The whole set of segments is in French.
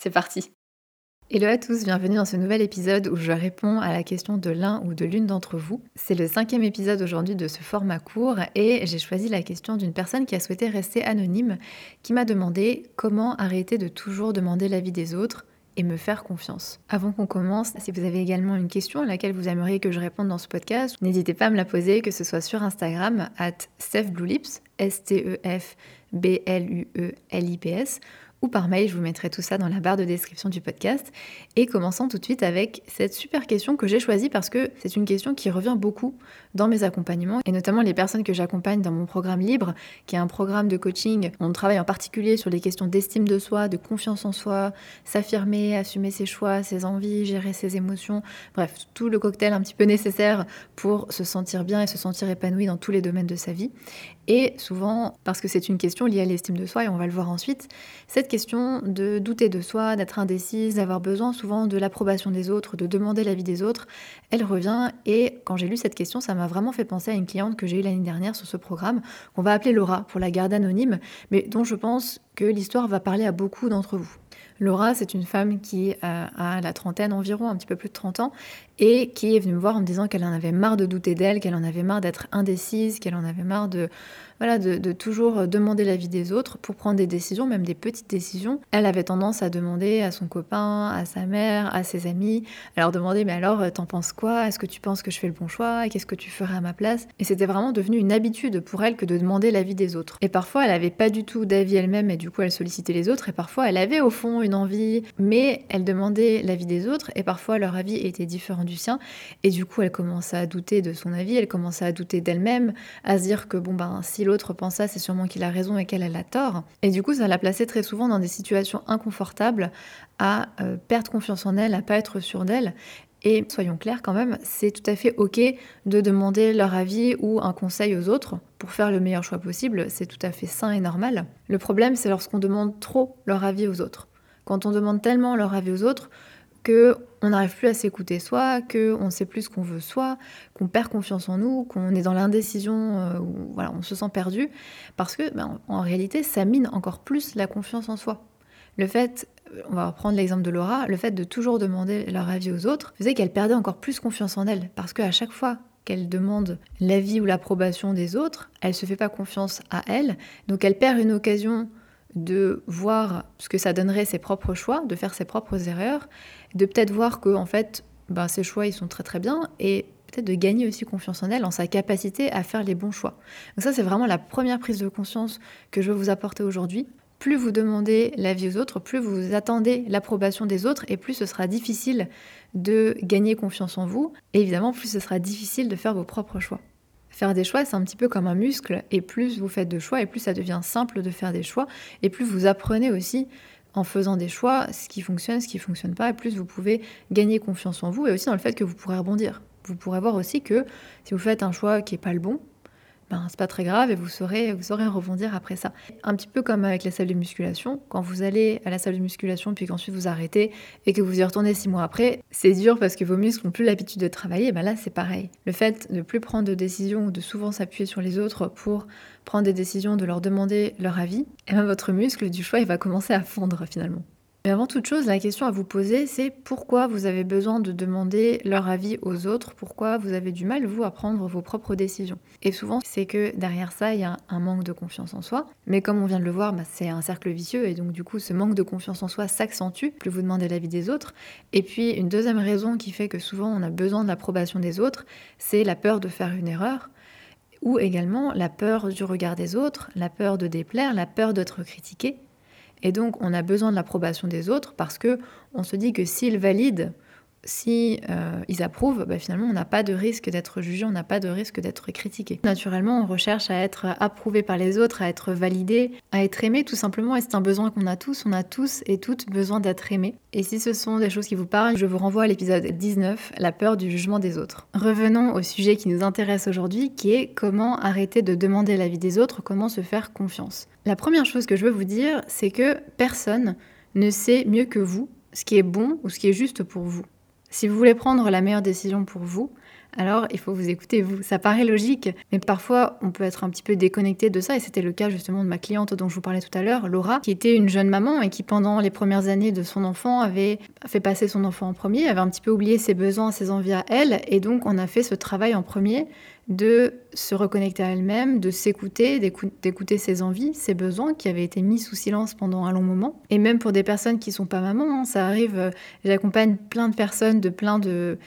C'est parti Hello à tous, bienvenue dans ce nouvel épisode où je réponds à la question de l'un ou de l'une d'entre vous. C'est le cinquième épisode aujourd'hui de ce format court et j'ai choisi la question d'une personne qui a souhaité rester anonyme, qui m'a demandé comment arrêter de toujours demander l'avis des autres et me faire confiance. Avant qu'on commence, si vous avez également une question à laquelle vous aimeriez que je réponde dans ce podcast, n'hésitez pas à me la poser, que ce soit sur Instagram, at StefBlueLips, S-T-E-F-B-L-U-E-L-I-P-S, ou par mail, je vous mettrai tout ça dans la barre de description du podcast. Et commençons tout de suite avec cette super question que j'ai choisie parce que c'est une question qui revient beaucoup dans mes accompagnements et notamment les personnes que j'accompagne dans mon programme libre, qui est un programme de coaching. On travaille en particulier sur les questions d'estime de soi, de confiance en soi, s'affirmer, assumer ses choix, ses envies, gérer ses émotions, bref, tout le cocktail un petit peu nécessaire pour se sentir bien et se sentir épanoui dans tous les domaines de sa vie. Et souvent, parce que c'est une question liée à l'estime de soi, et on va le voir ensuite, cette question de douter de soi, d'être indécise, d'avoir besoin souvent de l'approbation des autres, de demander l'avis des autres, elle revient. Et quand j'ai lu cette question, ça m'a vraiment fait penser à une cliente que j'ai eue l'année dernière sur ce programme, qu'on va appeler Laura pour la garde anonyme, mais dont je pense que l'histoire va parler à beaucoup d'entre vous. Laura, c'est une femme qui a la trentaine environ, un petit peu plus de 30 ans, et qui est venue me voir en me disant qu'elle en avait marre de douter d'elle, qu'elle en avait marre d'être indécise, qu'elle en avait marre de voilà, de, toujours demander l'avis des autres pour prendre des décisions, même des petites décisions. Elle avait tendance à demander à son copain, à sa mère, à ses amis, à leur demander mais alors t'en penses quoi? Est-ce que tu penses que je fais le bon choix? Qu'est-ce que tu ferais à ma place? Et c'était vraiment devenu une habitude pour elle que de demander l'avis des autres. Et parfois elle avait pas du tout d'avis elle-même et du coup elle sollicitait les autres et parfois elle avait au fond une envie, mais elle demandait l'avis des autres et parfois leur avis était différent du sien et du coup elle commençait à douter de son avis, elle commençait à douter d'elle-même, à se dire que bon ben si l'autre pense ça, c'est sûrement qu'il a raison et qu'elle a tort. Et du coup, ça l'a placée très souvent dans des situations inconfortables, à euh, perdre confiance en elle, à pas être sûre d'elle. Et soyons clairs quand même, c'est tout à fait ok de demander leur avis ou un conseil aux autres pour faire le meilleur choix possible, c'est tout à fait sain et normal. Le problème, c'est lorsqu'on demande trop leur avis aux autres. Quand on demande tellement leur avis aux autres que on n'arrive plus à s'écouter soi, qu'on ne sait plus ce qu'on veut soi, qu'on perd confiance en nous, qu'on est dans l'indécision, euh, voilà, on se sent perdu, parce que ben, en réalité, ça mine encore plus la confiance en soi. Le fait, on va reprendre l'exemple de Laura, le fait de toujours demander leur avis aux autres faisait qu'elle perdait encore plus confiance en elle, parce qu'à chaque fois qu'elle demande l'avis ou l'approbation des autres, elle se fait pas confiance à elle, donc elle perd une occasion de voir ce que ça donnerait ses propres choix, de faire ses propres erreurs, de peut-être voir que en fait, ben, ses choix ils sont très très bien et peut-être de gagner aussi confiance en elle, en sa capacité à faire les bons choix. Donc ça c'est vraiment la première prise de conscience que je veux vous apporter aujourd'hui. Plus vous demandez l'avis aux autres, plus vous attendez l'approbation des autres et plus ce sera difficile de gagner confiance en vous. Et évidemment, plus ce sera difficile de faire vos propres choix. Faire des choix, c'est un petit peu comme un muscle, et plus vous faites de choix, et plus ça devient simple de faire des choix, et plus vous apprenez aussi en faisant des choix ce qui fonctionne, ce qui ne fonctionne pas, et plus vous pouvez gagner confiance en vous, et aussi dans le fait que vous pourrez rebondir. Vous pourrez voir aussi que si vous faites un choix qui n'est pas le bon, ben, c'est pas très grave et vous saurez, vous saurez rebondir après ça. Un petit peu comme avec la salle de musculation, quand vous allez à la salle de musculation puis qu'ensuite vous arrêtez et que vous y retournez six mois après, c'est dur parce que vos muscles n'ont plus l'habitude de travailler, ben là c'est pareil. Le fait de ne plus prendre de décisions ou de souvent s'appuyer sur les autres pour prendre des décisions, de leur demander leur avis, et ben votre muscle du choix il va commencer à fondre finalement. Mais avant toute chose, la question à vous poser, c'est pourquoi vous avez besoin de demander leur avis aux autres, pourquoi vous avez du mal, vous, à prendre vos propres décisions? Et souvent, c'est que derrière ça, il y a un manque de confiance en soi. Mais comme on vient de le voir, bah, c'est un cercle vicieux, et donc du coup, ce manque de confiance en soi s'accentue, plus vous demandez l'avis des autres. Et puis, une deuxième raison qui fait que souvent on a besoin de l'approbation des autres, c'est la peur de faire une erreur ou également la peur du regard des autres, la peur de déplaire, la peur d'être critiqué. Et donc, on a besoin de l'approbation des autres parce que on se dit que s'ils valident si euh, ils approuvent, bah, finalement, on n'a pas de risque d'être jugé, on n'a pas de risque d'être critiqué. Naturellement, on recherche à être approuvé par les autres, à être validé, à être aimé tout simplement, et c'est un besoin qu'on a tous. On a tous et toutes besoin d'être aimés. Et si ce sont des choses qui vous parlent, je vous renvoie à l'épisode 19, la peur du jugement des autres. Revenons au sujet qui nous intéresse aujourd'hui, qui est comment arrêter de demander l'avis des autres, comment se faire confiance. La première chose que je veux vous dire, c'est que personne ne sait mieux que vous ce qui est bon ou ce qui est juste pour vous. Si vous voulez prendre la meilleure décision pour vous, alors il faut vous écouter vous. Ça paraît logique, mais parfois on peut être un petit peu déconnecté de ça, et c'était le cas justement de ma cliente dont je vous parlais tout à l'heure, Laura, qui était une jeune maman et qui pendant les premières années de son enfant avait fait passer son enfant en premier, avait un petit peu oublié ses besoins, ses envies à elle, et donc on a fait ce travail en premier de se reconnecter à elle-même, de s'écouter, d'écouter ses envies, ses besoins qui avaient été mis sous silence pendant un long moment. Et même pour des personnes qui sont pas mamans, hein, ça arrive, euh, j'accompagne plein de personnes de plein de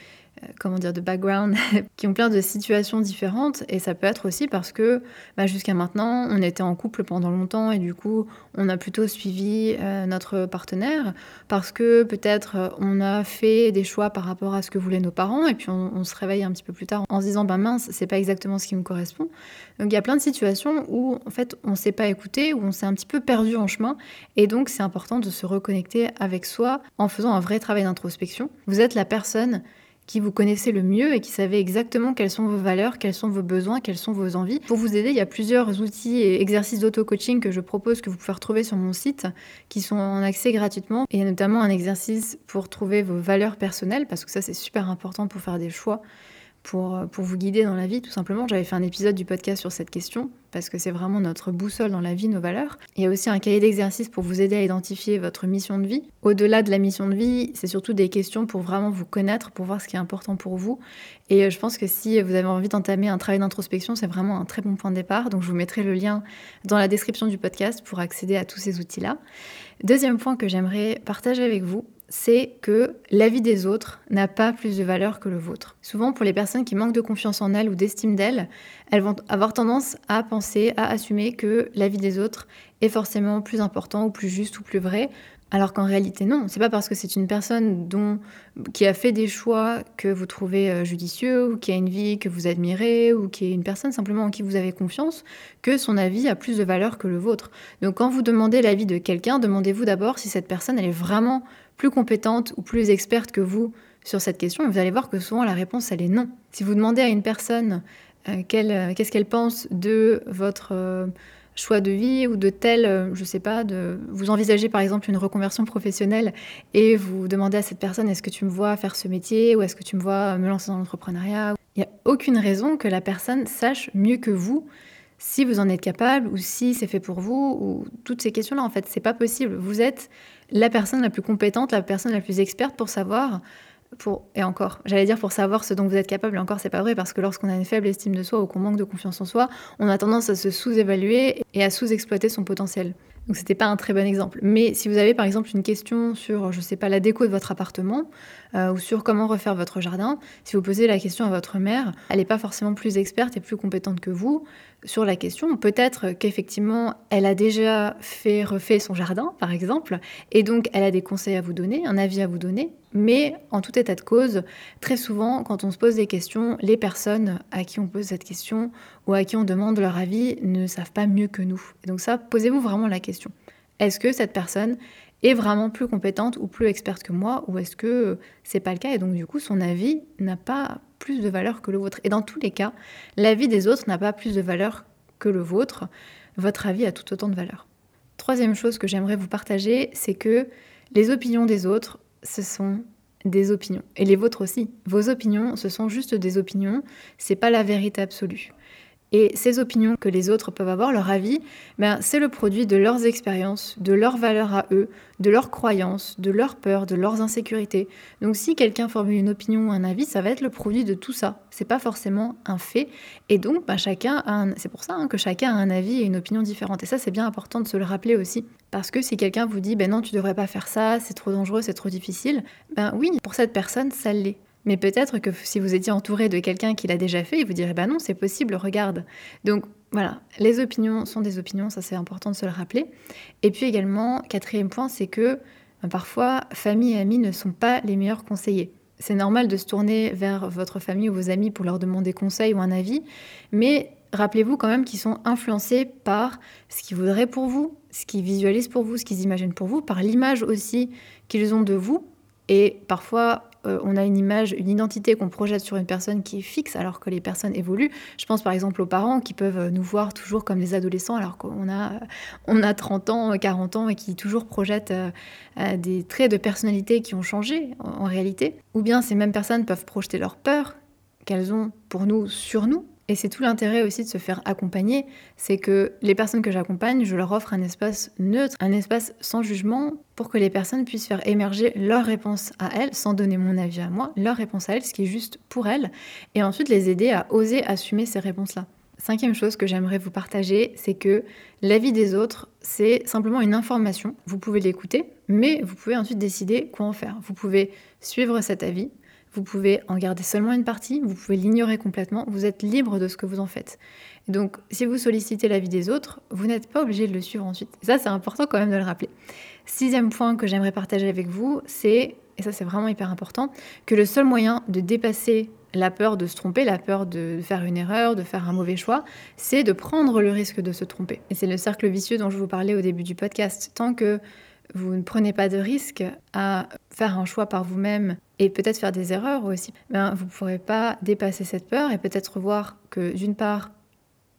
comment dire, de background, qui ont plein de situations différentes. Et ça peut être aussi parce que bah, jusqu'à maintenant, on était en couple pendant longtemps et du coup, on a plutôt suivi euh, notre partenaire parce que peut-être euh, on a fait des choix par rapport à ce que voulaient nos parents et puis on, se réveille un petit peu plus tard en se disant, bah mince, c'est pas exactement ce qui me correspond. Donc il y a plein de situations où en fait, on s'est pas écouté, où on s'est un petit peu perdu en chemin. Et donc, c'est important de se reconnecter avec soi en faisant un vrai travail d'introspection. Vous êtes la personne qui vous connaissez le mieux et qui savez exactement quelles sont vos valeurs, quels sont vos besoins, quelles sont vos envies. Pour vous aider, il y a plusieurs outils et exercices d'auto-coaching que je propose que vous pouvez retrouver sur mon site qui sont en accès gratuitement. Et il y a notamment un exercice pour trouver vos valeurs personnelles parce que ça c'est super important pour faire des choix pour, euh, pour vous guider dans la vie, tout simplement. J'avais fait un épisode du podcast sur cette question, parce que c'est vraiment notre boussole dans la vie, nos valeurs. Il y a aussi un cahier d'exercice pour vous aider à identifier votre mission de vie. Au-delà de la mission de vie, c'est surtout des questions pour vraiment vous connaître, pour voir ce qui est important pour vous. Et euh, je pense que si vous avez envie d'entamer un travail d'introspection, c'est vraiment un très bon point de départ. Donc je vous mettrai le lien dans la description du podcast pour accéder à tous ces outils-là. Deuxième point que j'aimerais partager avec vous, c'est que l'avis des autres n'a pas plus de valeur que le vôtre. Souvent, pour les personnes qui manquent de confiance en elles ou d'estime d'elles, elles vont avoir tendance à penser, à assumer que l'avis des autres est forcément plus important ou plus juste ou plus vrai, alors qu'en réalité non. C'est pas parce que c'est une personne dont, qui a fait des choix que vous trouvez euh, judicieux ou qui a une vie que vous admirez ou qui est une personne simplement en qui vous avez confiance que son avis a plus de valeur que le vôtre. Donc quand vous demandez l'avis de quelqu'un, demandez-vous d'abord si cette personne est vraiment plus compétente ou plus experte que vous sur cette question, et vous allez voir que souvent la réponse, elle est non. Si vous demandez à une personne euh, euh, qu'est-ce qu'elle pense de votre choix de vie ou de tel, je sais pas, de vous envisagez par exemple une reconversion professionnelle et vous demandez à cette personne est-ce que tu me vois faire ce métier ou est-ce que tu me vois me lancer dans l'entrepreneuriat, il n'y a aucune raison que la personne sache mieux que vous si vous en êtes capable ou si c'est fait pour vous ou toutes ces questions-là en fait, c'est pas possible. Vous êtes la personne la plus compétente, la personne la plus experte pour savoir, et encore, j'allais dire pour savoir ce dont vous êtes capable, et encore c'est pas vrai parce que lorsqu'on a une faible estime de soi ou qu'on manque de confiance en soi, on a tendance à se sous-évaluer et à sous-exploiter son potentiel. Donc c'était pas un très bon exemple. Mais si vous avez par exemple une question sur, je sais pas, la déco de votre appartement euh, ou sur comment refaire votre jardin, si vous posez la question à votre mère, elle n'est pas forcément plus experte et plus compétente que vous sur la question. Peut-être qu'effectivement, elle a déjà fait, refait son jardin, par exemple, et donc elle a des conseils à vous donner, un avis à vous donner. Mais en tout état de cause, très souvent, quand on se pose des questions, les personnes à qui on pose cette question ou à qui on demande leur avis ne savent pas mieux que nous. Et donc ça, posez-vous vraiment la question. Est-ce que cette personne est vraiment plus compétente ou plus experte que moi ou est-ce que c'est pas le cas? Et donc du coup son avis n'a pas plus de valeur que le vôtre. Et dans tous les cas l'avis des autres n'a pas plus de valeur que le vôtre. Votre avis a tout autant de valeur. Troisième chose que j'aimerais vous partager c'est que les opinions des autres ce sont des opinions. Et les vôtres aussi. Vos opinions ce sont juste des opinions. C'est pas la vérité absolue et ces opinions que les autres peuvent avoir, leur avis, ben, c'est le produit de leurs expériences, de leurs valeurs à eux, de leurs croyances, de leurs peurs, de leurs insécurités. Donc si quelqu'un formule une opinion ou un avis, ça va être le produit de tout ça. C'est pas forcément un fait. Et donc, ben, chacun c'est pour ça hein, que chacun a un avis et une opinion différente. Et ça, c'est bien important de se le rappeler aussi. Parce que si quelqu'un vous dit, ben non, tu devrais pas faire ça, c'est trop dangereux, c'est trop difficile, ben oui, pour cette personne, ça l'est. Mais peut-être que si vous étiez entouré de quelqu'un qui l'a déjà fait, il vous dirait bah non, c'est possible, regarde. Donc voilà, les opinions sont des opinions, ça c'est important de se le rappeler. Et puis également, quatrième point, c'est que bah, parfois, famille et amis ne sont pas les meilleurs conseillers. c'est normal de se tourner vers votre famille ou vos amis pour leur demander conseil ou un avis, mais rappelez-vous quand même qu'ils sont influencés par ce qu'ils voudraient pour vous, ce qu'ils visualisent pour vous, ce qu'ils imaginent pour vous, par l'image aussi qu'ils ont de vous. Et parfois, euh, on a une image, une identité qu'on projette sur une personne qui est fixe alors que les personnes évoluent. Je pense par exemple aux parents qui peuvent nous voir toujours comme des adolescents alors qu'on a, on a 30 ans, 40 ans et qui toujours projettent euh, euh, des traits de personnalité qui ont changé en réalité. Ou bien ces mêmes personnes peuvent projeter leur peur qu'elles ont pour nous sur nous et c'est tout l'intérêt aussi de se faire accompagner, c'est que les personnes que j'accompagne, je leur offre un espace neutre, un espace sans jugement, pour que les personnes puissent faire émerger leur réponse à elles, sans donner mon avis à moi, leur réponse à elles, ce qui est juste pour elles, et ensuite les aider à oser assumer ces réponses-là. Cinquième chose que j'aimerais vous partager, c'est que l'avis des autres, c'est simplement une information. Vous pouvez l'écouter, mais vous pouvez ensuite décider quoi en faire. Vous pouvez suivre cet avis, vous pouvez en garder seulement une partie, vous pouvez l'ignorer complètement, vous êtes libre de ce que vous en faites. donc, si vous sollicitez l'avis des autres, vous n'êtes pas obligé de le suivre ensuite. ça, c'est important quand même de le rappeler. Sixième point que j'aimerais partager avec vous, c'est, et ça c'est vraiment hyper important, que le seul moyen de dépasser la peur de se tromper, la peur de faire une erreur, de faire un mauvais choix, c'est de prendre le risque de se tromper. Et c'est le cercle vicieux dont je vous parlais au début du podcast. Tant que vous ne prenez pas de risque à faire un choix par vous-même et peut-être faire des erreurs aussi, ben, vous ne pourrez pas dépasser cette peur et peut-être voir que d'une part,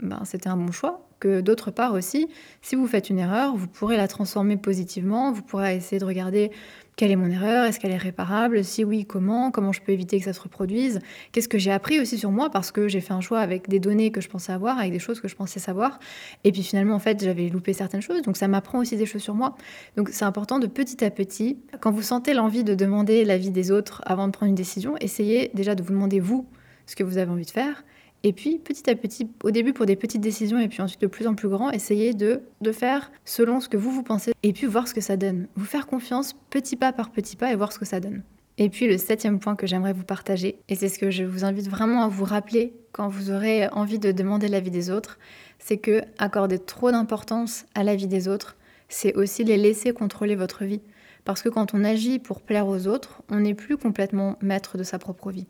ben, c'était un bon choix, que d'autre part aussi, si vous faites une erreur, vous pourrez la transformer positivement, vous pourrez essayer de regarder quelle est mon erreur Est-ce qu'elle est réparable Si oui, comment Comment je peux éviter que ça se reproduise Qu'est-ce que j'ai appris aussi sur moi Parce que j'ai fait un choix avec des données que je pensais avoir, avec des choses que je pensais savoir. Et puis finalement, en fait, j'avais loupé certaines choses. Donc ça m'apprend aussi des choses sur moi. Donc c'est important de petit à petit, quand vous sentez l'envie de demander l'avis des autres avant de prendre une décision, essayez déjà de vous demander vous ce que vous avez envie de faire. Et puis, petit à petit, au début pour des petites décisions et puis ensuite de plus en plus grand, essayez de, faire selon ce que vous vous pensez et puis voir ce que ça donne. Vous faire confiance petit pas par petit pas et voir ce que ça donne. Et puis le septième point que j'aimerais vous partager, et c'est ce que je vous invite vraiment à vous rappeler quand vous aurez envie de demander l'avis des autres, c'est que accorder trop d'importance à l'avis des autres, c'est aussi les laisser contrôler votre vie. Parce que quand on agit pour plaire aux autres, on n'est plus complètement maître de sa propre vie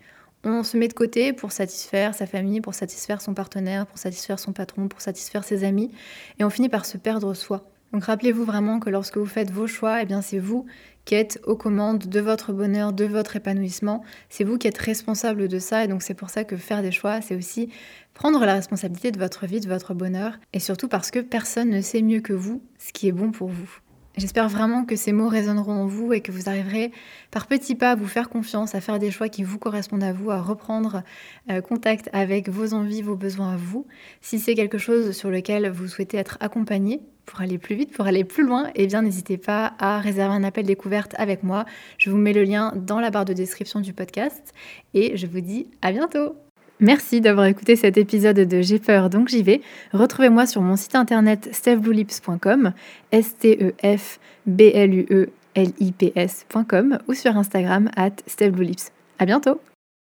on se met de côté pour satisfaire sa famille, pour satisfaire son partenaire, pour satisfaire son patron, pour satisfaire ses amis, et on finit par se perdre soi. Donc rappelez-vous vraiment que lorsque vous faites vos choix, eh bien c'est vous qui êtes aux commandes de votre bonheur, de votre épanouissement. C'est vous qui êtes responsable de ça et donc c'est pour ça que faire des choix, c'est aussi prendre la responsabilité de votre vie, de votre bonheur et surtout parce que personne ne sait mieux que vous ce qui est bon pour vous. J'espère vraiment que ces mots résonneront en vous et que vous arriverez par petits pas à vous faire confiance, à faire des choix qui vous correspondent à vous, à reprendre euh, contact avec vos envies, vos besoins à vous. Si c'est quelque chose sur lequel vous souhaitez être accompagné pour aller plus vite, pour aller plus loin, eh bien n'hésitez pas à réserver un appel découverte avec moi. Je vous mets le lien dans la barre de description du podcast et je vous dis à bientôt Merci d'avoir écouté cet épisode de J'ai peur donc j'y vais. Retrouvez-moi sur mon site internet stefbluelips.com, s t ou sur Instagram at stefbluelips. À bientôt.